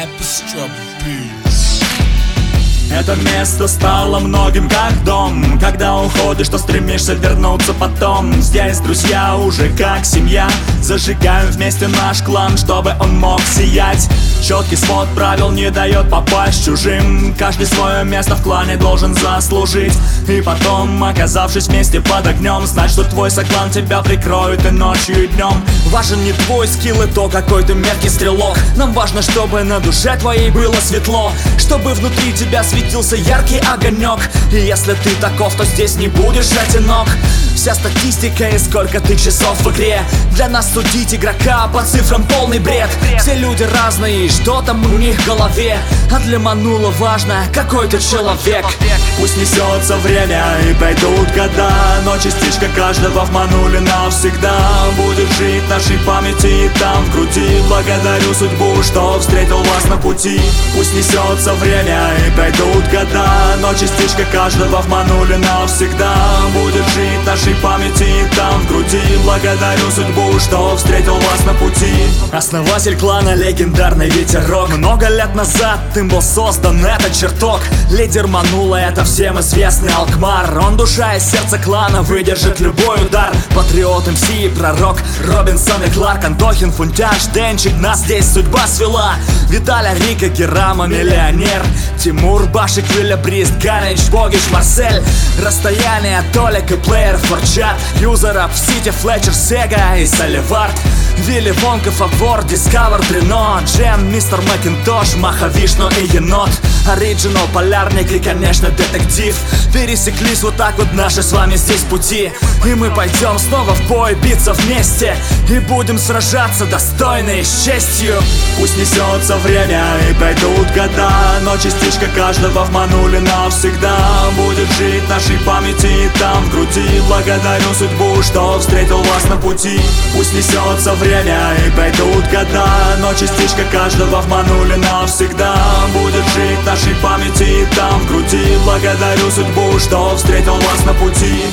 Epistrophe Beats. Это место стало многим как дом. Когда уходишь, то стремишься вернуться потом. Здесь друзья уже как семья. Зажигаем вместе наш клан, чтобы он мог сиять. Четкий свод правил не дает попасть чужим. Каждый свое место в клане должен заслужить. И потом, оказавшись вместе под огнем Знать, что твой соклан тебя прикроет и ночью, и днем. Важен не твой скилл и то, какой ты меркий стрелок. Нам важно, чтобы на душе твоей было светло Чтобы внутри тебя светился яркий огонек. И если ты таков, то здесь не будешь одинок. Вся статистика и сколько ты часов в игре. Для нас судить игрока по цифрам полный бред. Все люди разные, и что там у них в голове? А для Манула важно, какой ты человек. Пусть несется время и пройдут года Но частичка каждого в Мануле навсегда Будет жить в нашей памяти. И там в груди Благодарю судьбу, что встретил вас на пути. Пусть несется время и пройдут года Но частичка каждого в Мануле навсегда Будет жить нашей памяти там в груди. Благодарю судьбу, что встретил вас на пути. Основатель клана легендарный ветерок Много лет назад им был создан этот чертог. Лидер Манула это всем известный Алкмар. Он душа и сердце клана выдержит любой удар Патриот МС и пророк Робинсон и Кларк Антохин, Фунтяж, Денчик Нас здесь судьба свела. Виталя, Рика, Керама, миллионер Тимур, Башик, Виля, Брист, Ганич, Богич, Марсель. Расстояние, Толик и плеер, Форчат Юзеров, Сити, Флетчер, Сега и Соливард Вилли Вонка, Фавор, Дискавер, Трено Джем, Мистер Макинтош, Маха, и Енот Оригинал, Полярник и, конечно, детектив. Пересеклись вот так вот наши с вами здесь пути И мы пойдем снова в бой, биться вместе И будем сражаться достойно и с честью. Пусть несется время и пройдут года. Но частичка каждого в Мануле навсегда Будет жить в нашей памяти там в груди. Благодарю судьбу, что встретил вас на пути. Пусть несется время и пройдут года Но частичка каждого в Мануле навсегда Будет жить в нашей памяти там в груди. Благодарю судьбу, что встретил вас на пути